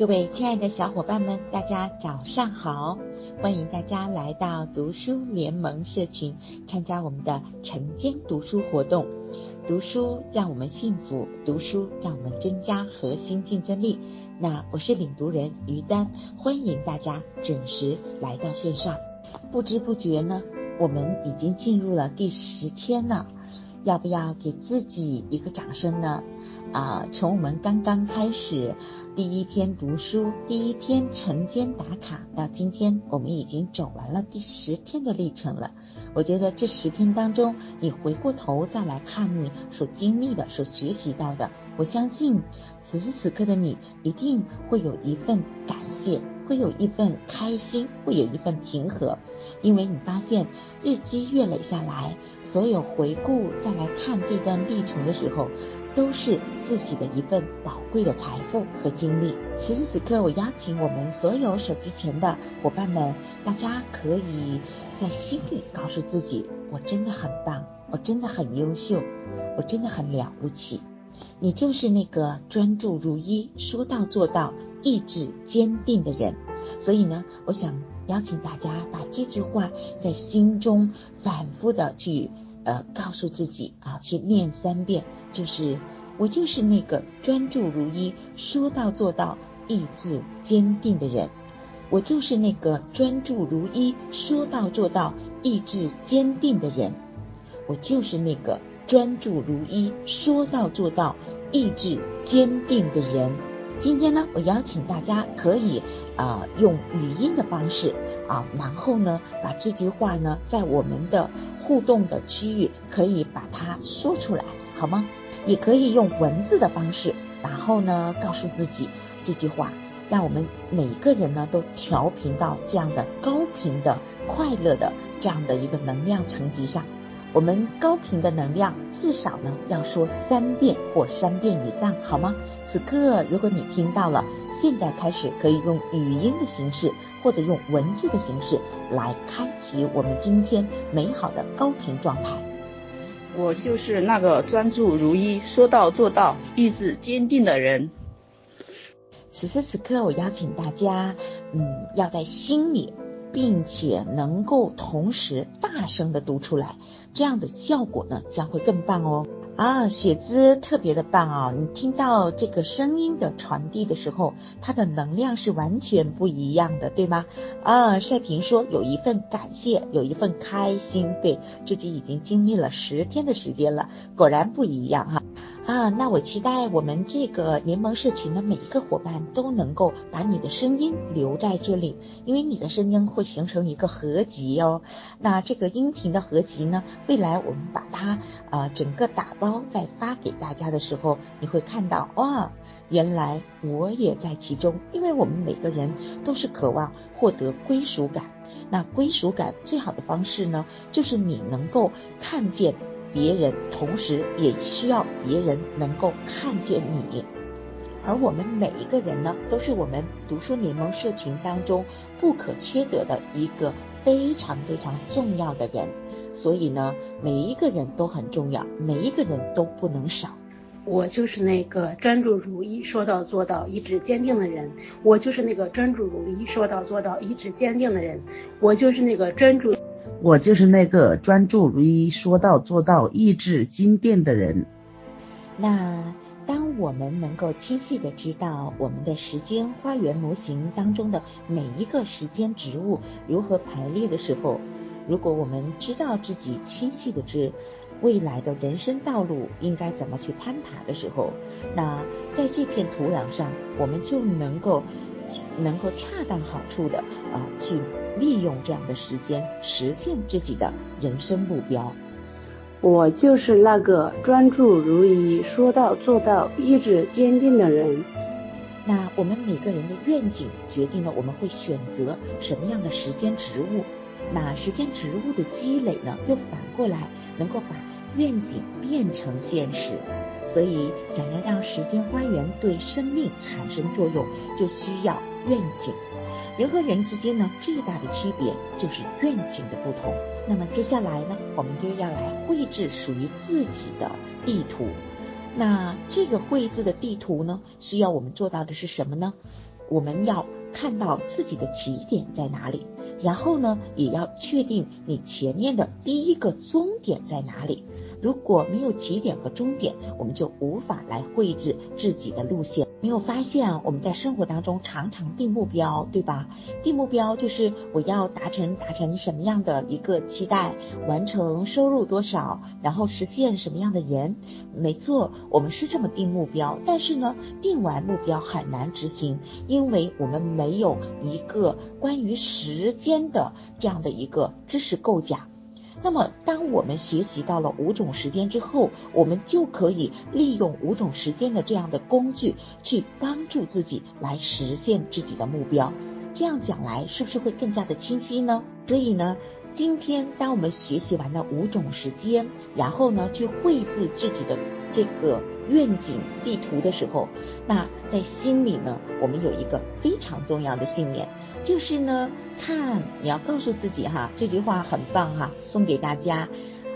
各位亲爱的小伙伴们，大家早上好！欢迎大家来到读书联盟社群，参加我们的晨间读书活动。读书让我们幸福，读书让我们增加核心竞争力。那我是领读人于丹，欢迎大家准时来到线上。不知不觉呢，我们已经进入了第十天了，要不要给自己一个掌声呢？啊，从我们刚刚开始第一天读书，第一天晨间打卡，到今天我们已经走完了第十天的历程了。我觉得这十天当中，你回过头再来看你所经历的、所学习到的，我相信此时此刻的你一定会有一份感谢，会有一份开心，会有一份平和，因为你发现日积月累下来，所有回顾再来看这段历程的时候。都是自己的一份宝贵的财富和经历。此时此刻，我邀请我们所有手机前的伙伴们，大家可以在心里告诉自己：我真的很棒，我真的很优秀，我真的很了不起。你就是那个专注如一、说到做到、意志坚定的人。所以呢，我想邀请大家把这句话在心中反复的去。呃，告诉自己啊，去念三遍，就是我就是那个专注如一、说到做到、意志坚定的人。我就是那个专注如一、说到做到、意志坚定的人。我就是那个专注如一、说到做到、意志坚定的人。今天呢，我邀请大家可以啊用语音的方式啊，然后呢把这句话呢在我们的互动的区域可以把它说出来，好吗？也可以用文字的方式，然后呢告诉自己这句话，让我们每一个人呢都调频到这样的高频的快乐的这样的一个能量层级上。我们高频的能量至少呢要说三遍或三遍以上，好吗？此刻如果你听到了，现在开始可以用语音的形式或者用文字的形式来开启我们今天美好的高频状态。我就是那个专注如一、说到做到、意志坚定的人。此时此刻，我邀请大家，嗯，要在心里。并且能够同时大声的读出来，这样的效果呢将会更棒哦。啊，雪姿特别的棒啊！你听到这个声音的传递的时候，它的能量是完全不一样的，对吗？啊，帅平说有一份感谢，有一份开心，对自己已经经历了十天的时间了，果然不一样哈。啊那我期待我们这个联盟社群的每一个伙伴都能够把你的声音留在这里，因为你的声音会形成一个合集哦。那这个音频的合集呢，未来我们把它呃整个打包再发给大家的时候，你会看到哇，原来我也在其中。因为我们每个人都是渴望获得归属感，那归属感最好的方式呢，就是你能够看见。别人同时也需要别人能够看见你，而我们每一个人呢，都是我们读书联盟社群当中不可缺德的一个非常非常重要的人。所以呢，每一个人都很重要，每一个人都不能少。我就是那个专注如一、说到做到、意志坚定的人。我就是那个专注如一、说到做到、意志坚定的人。我就是那个专注。我就是那个专注如一、说到做到、意志坚定的人。那当我们能够清晰的知道我们的时间花园模型当中的每一个时间植物如何排列的时候，如果我们知道自己清晰的知未来的人生道路应该怎么去攀爬的时候，那在这片土壤上，我们就能够能够恰当好处的啊去。利用这样的时间实现自己的人生目标。我就是那个专注如一、说到做到、意志坚定的人。那我们每个人的愿景决定了我们会选择什么样的时间植物。那时间植物的积累呢，又反过来能够把愿景变成现实。所以，想要让时间花园对生命产生作用，就需要愿景。人和人之间呢，最大的区别就是愿景的不同。那么接下来呢，我们就要来绘制属于自己的地图。那这个绘制的地图呢，需要我们做到的是什么呢？我们要看到自己的起点在哪里，然后呢，也要确定你前面的第一个终点在哪里。如果没有起点和终点，我们就无法来绘制自己的路线。没有发现我们在生活当中常常定目标，对吧？定目标就是我要达成达成什么样的一个期待，完成收入多少，然后实现什么样的人。没错，我们是这么定目标。但是呢，定完目标很难执行，因为我们没有一个关于时间的这样的一个知识构架。那么，当我们学习到了五种时间之后，我们就可以利用五种时间的这样的工具，去帮助自己来实现自己的目标。这样讲来，是不是会更加的清晰呢？所以呢，今天当我们学习完了五种时间，然后呢，去绘制自己的这个愿景地图的时候，那在心里呢，我们有一个非常重要的信念。就是呢，看你要告诉自己哈，这句话很棒哈，送给大家，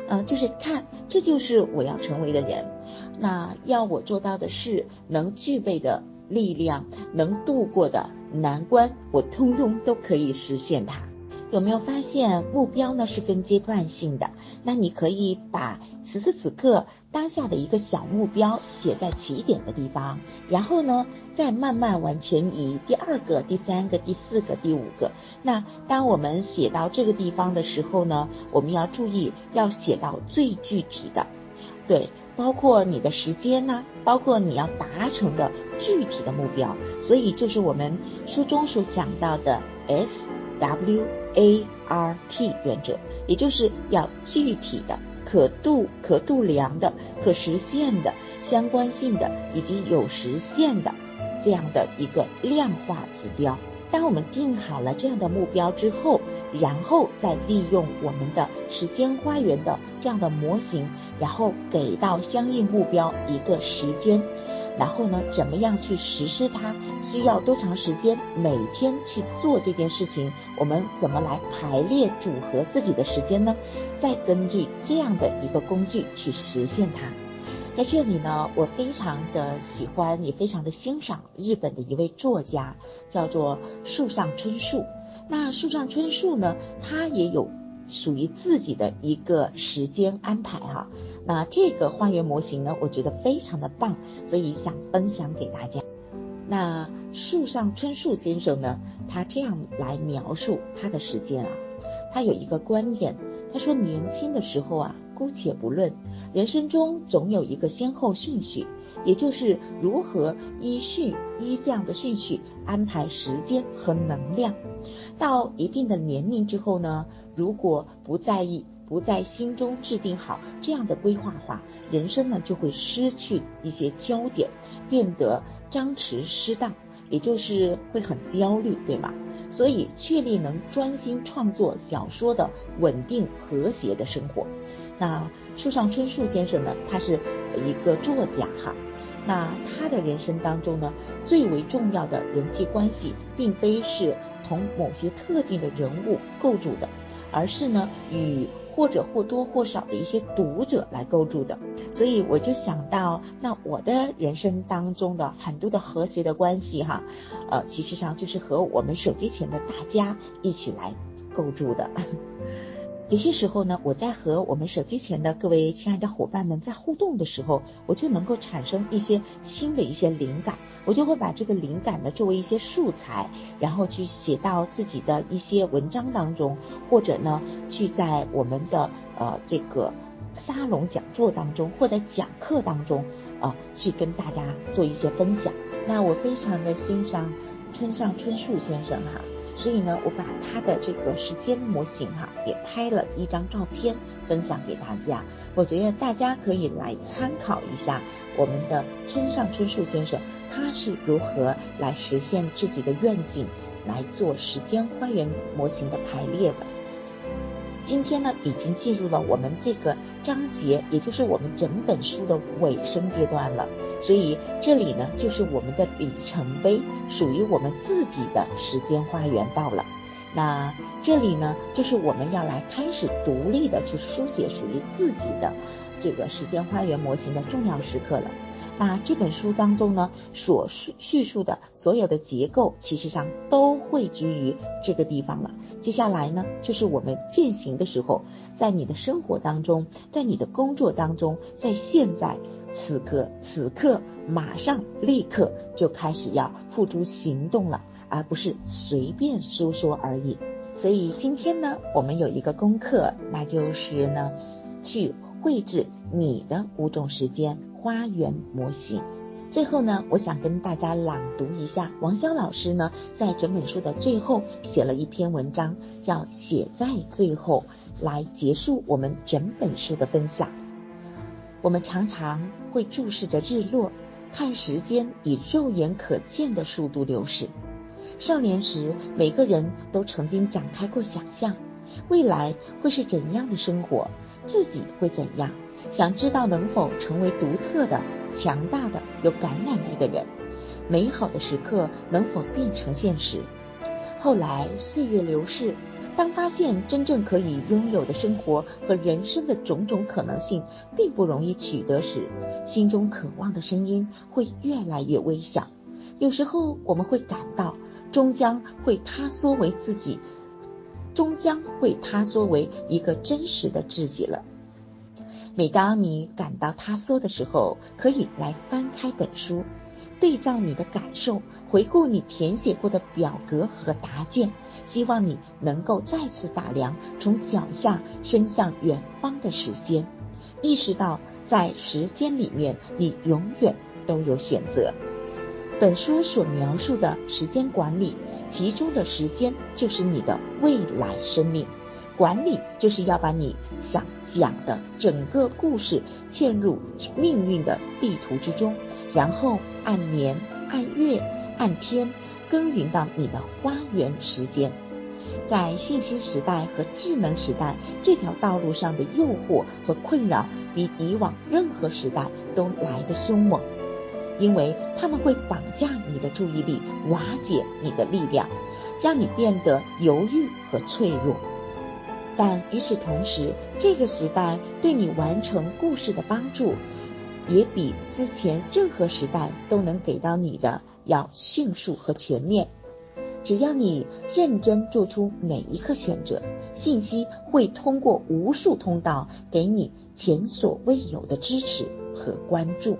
呃，就是看，这就是我要成为的人，那要我做到的事，能具备的力量，能度过的难关，我通通都可以实现它。有没有发现目标呢是分阶段性的？那你可以把此时此刻当下的一个小目标写在起点的地方，然后呢再慢慢往前移，第二个、第三个、第四个、第五个。那当我们写到这个地方的时候呢，我们要注意要写到最具体的，对，包括你的时间呢，包括你要达成的具体的目标。所以就是我们书中所讲到的 S W。A R T 原则，也就是要具体的、可度、可度量的、可实现的、相关性的以及有实现的这样的一个量化指标。当我们定好了这样的目标之后，然后再利用我们的时间花园的这样的模型，然后给到相应目标一个时间。然后呢，怎么样去实施它？需要多长时间？每天去做这件事情，我们怎么来排列组合自己的时间呢？再根据这样的一个工具去实现它。在这里呢，我非常的喜欢，也非常的欣赏日本的一位作家，叫做树上春树。那树上春树呢，他也有属于自己的一个时间安排哈。那这个花园模型呢，我觉得非常的棒，所以想分享给大家。那树上春树先生呢，他这样来描述他的时间啊，他有一个观点，他说年轻的时候啊，姑且不论，人生中总有一个先后顺序，也就是如何依序依这样的顺序安排时间和能量。到一定的年龄之后呢，如果不在意。不在心中制定好这样的规划话，人生呢就会失去一些焦点，变得张弛失当，也就是会很焦虑，对吗？所以确立能专心创作小说的稳定和谐的生活。那树上春树先生呢，他是一个作家哈，那他的人生当中呢，最为重要的人际关系，并非是同某些特定的人物构筑的，而是呢与。或者或多或少的一些读者来构筑的，所以我就想到，那我的人生当中的很多的和谐的关系哈，呃，其实上就是和我们手机前的大家一起来构筑的。有些时候呢，我在和我们手机前的各位亲爱的伙伴们在互动的时候，我就能够产生一些新的一些灵感，我就会把这个灵感呢作为一些素材，然后去写到自己的一些文章当中，或者呢去在我们的呃这个沙龙讲座当中，或者讲课当中啊去跟大家做一些分享。那我非常的欣赏村上春树先生哈。所以呢，我把他的这个时间模型哈，也拍了一张照片分享给大家。我觉得大家可以来参考一下我们的村上春树先生，他是如何来实现自己的愿景，来做时间花园模型的排列的。今天呢，已经进入了我们这个章节，也就是我们整本书的尾声阶段了。所以这里呢，就是我们的里程碑，属于我们自己的时间花园到了。那这里呢，就是我们要来开始独立的去书写属于自己的这个时间花园模型的重要时刻了。那这本书当中呢，所叙叙述的所有的结构，其实上都汇聚于这个地方了。接下来呢，就是我们践行的时候，在你的生活当中，在你的工作当中，在现在此刻此刻，马上立刻就开始要付诸行动了，而不是随便说说而已。所以今天呢，我们有一个功课，那就是呢，去绘制你的五种时间花园模型。最后呢，我想跟大家朗读一下王潇老师呢，在整本书的最后写了一篇文章，叫《写在最后》，来结束我们整本书的分享。我们常常会注视着日落，看时间以肉眼可见的速度流逝。少年时，每个人都曾经展开过想象，未来会是怎样的生活，自己会怎样，想知道能否成为独特的、强大的、有感染力的人，美好的时刻能否变成现实。后来岁月流逝，当发现真正可以拥有的生活和人生的种种可能性并不容易取得时，心中渴望的声音会越来越微小。有时候我们会感到。终将会塌缩为自己，终将会塌缩为一个真实的自己了。每当你感到塌缩的时候，可以来翻开本书，对照你的感受，回顾你填写过的表格和答卷，希望你能够再次打量从脚下伸向远方的时间，意识到在时间里面，你永远都有选择。本书所描述的时间管理，其中的时间就是你的未来生命。管理就是要把你想讲的整个故事嵌入命运的地图之中，然后按年、按月、按天耕耘到你的花园时间。在信息时代和智能时代这条道路上的诱惑和困扰，比以往任何时代都来得凶猛。因为他们会绑架你的注意力，瓦解你的力量，让你变得犹豫和脆弱。但与此同时，这个时代对你完成故事的帮助，也比之前任何时代都能给到你的要迅速和全面。只要你认真做出每一个选择，信息会通过无数通道给你前所未有的支持和关注。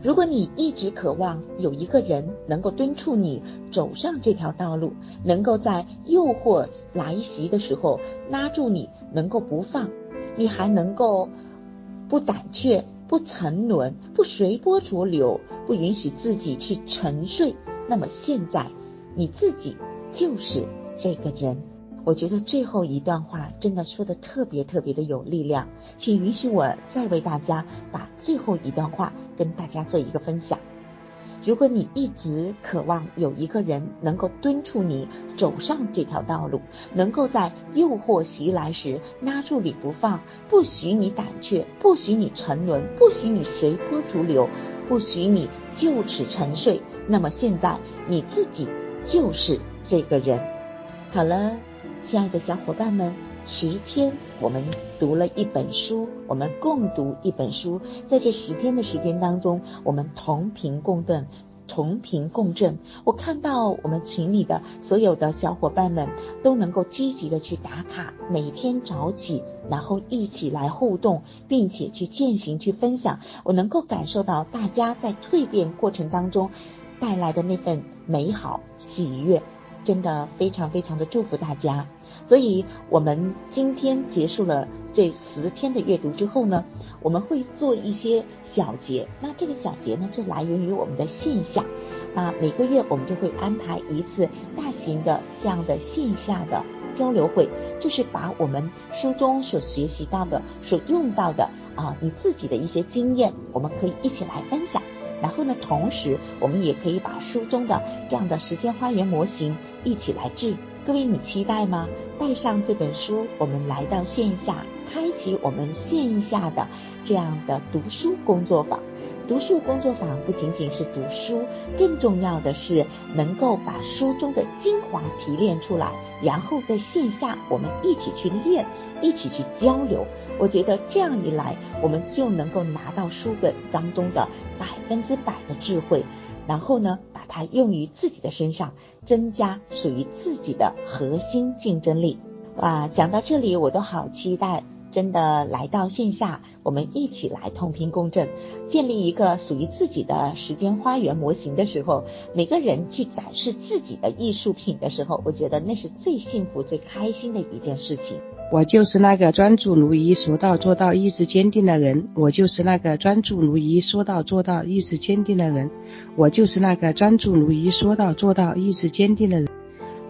如果你一直渴望有一个人能够敦促你走上这条道路，能够在诱惑来袭的时候拉住你，能够不放，你还能够不胆怯、不沉沦、不随波逐流、不允许自己去沉睡，那么现在你自己就是这个人。我觉得最后一段话真的说的特别特别的有力量，请允许我再为大家把最后一段话跟大家做一个分享。如果你一直渴望有一个人能够敦促你走上这条道路，能够在诱惑袭来时拉住你不放，不许你胆怯，不许你沉沦，不许你随波逐流，不许你就此沉睡，那么现在你自己就是这个人。好了。亲爱的小伙伴们，十天我们读了一本书，我们共读一本书，在这十天的时间当中，我们同频共振，同频共振。我看到我们群里的所有的小伙伴们都能够积极的去打卡，每天早起，然后一起来互动，并且去践行、去分享。我能够感受到大家在蜕变过程当中带来的那份美好喜悦，真的非常非常的祝福大家。所以，我们今天结束了这十天的阅读之后呢，我们会做一些小节。那这个小节呢，就来源于我们的线下。那每个月我们就会安排一次大型的这样的线下的交流会，就是把我们书中所学习到的、所用到的啊，你自己的一些经验，我们可以一起来分享。然后呢，同时我们也可以把书中的这样的时间花园模型一起来制。各位，你期待吗？带上这本书，我们来到线下，开启我们线下的这样的读书工作坊。读书工作坊不仅仅是读书，更重要的是能够把书中的精华提炼出来，然后在线下我们一起去练，一起去交流。我觉得这样一来，我们就能够拿到书本当中的百分之百的智慧，然后呢，把它用于自己的身上，增加属于自己的核心竞争力。哇，讲到这里，我都好期待。真的来到线下，我们一起来同频共振，建立一个属于自己的时间花园模型的时候，每个人去展示自己的艺术品的时候，我觉得那是最幸福、最开心的一件事情。我就是那个专注如一、说到做到、意志坚定的人。我就是那个专注如一、说到做到、意志坚定的人。我就是那个专注如一、说到做到、意志坚定的人。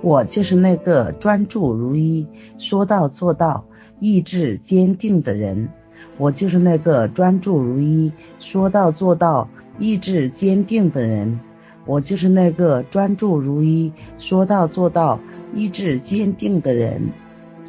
我就是那个专注如一、说到做到。意志坚定的人，我就是那个专注如一、说到做到、意志坚定的人。我就是那个专注如一、说到做到、意志坚定的人。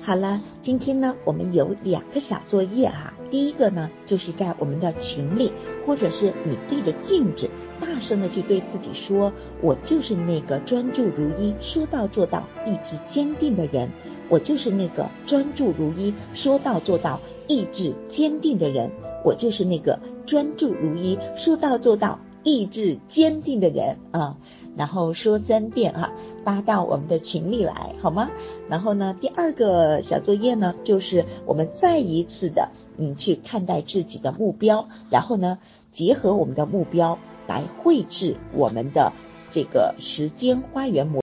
好了，今天呢，我们有两个小作业哈。第一个呢，就是在我们的群里，或者是你对着镜子，大声的去对自己说：“我就是那个专注如一、说到做到、意志坚定的人。我就是那个专注如一、说到做到、意志坚定的人。我就是那个专注如一、说到做到、意志坚定的人啊。”然后说三遍哈，发到我们的群里来好吗？然后呢，第二个小作业呢，就是我们再一次的嗯去看待自己的目标，然后呢，结合我们的目标来绘制我们的这个时间花园模。